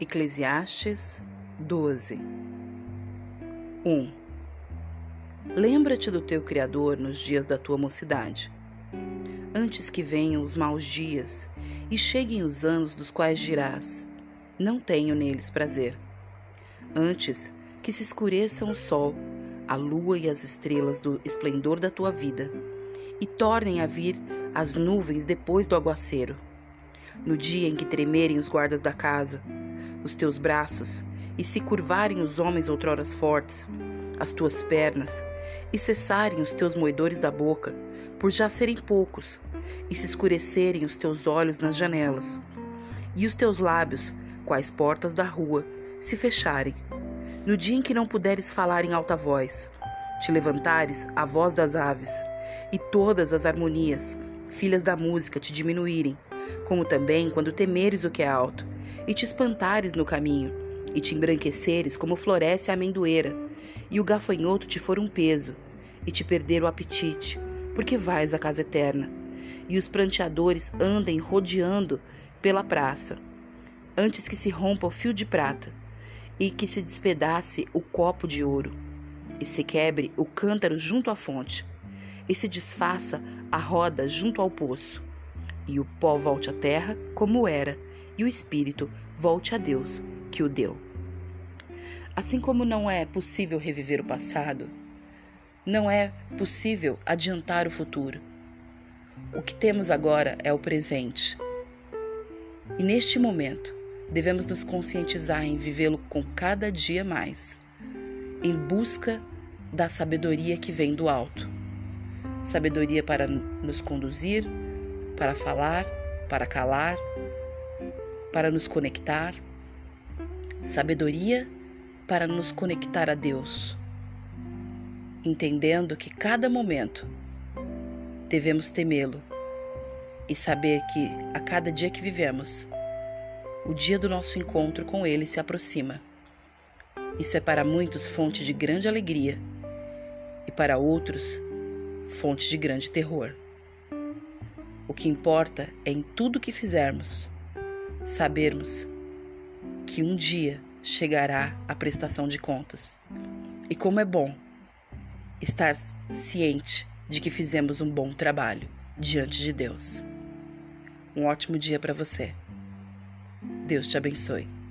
Eclesiastes 12 1. Lembra-te do teu Criador nos dias da tua mocidade, antes que venham os maus dias e cheguem os anos dos quais dirás: Não tenho neles prazer. Antes que se escureçam o sol, a lua e as estrelas do esplendor da tua vida, e tornem a vir as nuvens depois do aguaceiro. No dia em que tremerem os guardas da casa, os teus braços, e se curvarem os homens outroras fortes, as tuas pernas, e cessarem os teus moedores da boca, por já serem poucos, e se escurecerem os teus olhos nas janelas, e os teus lábios, quais portas da rua, se fecharem. No dia em que não puderes falar em alta voz, te levantares a voz das aves, e todas as harmonias, filhas da música, te diminuírem, como também quando temeres o que é alto, e te espantares no caminho, e te embranqueceres como floresce a amendoeira, e o gafanhoto te for um peso, e te perder o apetite, porque vais à casa eterna, e os pranteadores andem rodeando pela praça, antes que se rompa o fio de prata, e que se despedace o copo de ouro, e se quebre o cântaro junto à fonte, e se desfaça a roda junto ao poço, e o pó volte à terra como era, e o espírito volte a Deus que o deu. Assim como não é possível reviver o passado, não é possível adiantar o futuro. O que temos agora é o presente. E neste momento, devemos nos conscientizar em vivê-lo com cada dia mais, em busca da sabedoria que vem do alto. Sabedoria para nos conduzir, para falar, para calar, para nos conectar, sabedoria para nos conectar a Deus, entendendo que cada momento devemos temê-lo e saber que a cada dia que vivemos, o dia do nosso encontro com Ele se aproxima. Isso é para muitos fonte de grande alegria e para outros fonte de grande terror. O que importa é em tudo que fizermos sabermos que um dia chegará a prestação de contas. E como é bom estar ciente de que fizemos um bom trabalho diante de Deus. Um ótimo dia para você. Deus te abençoe.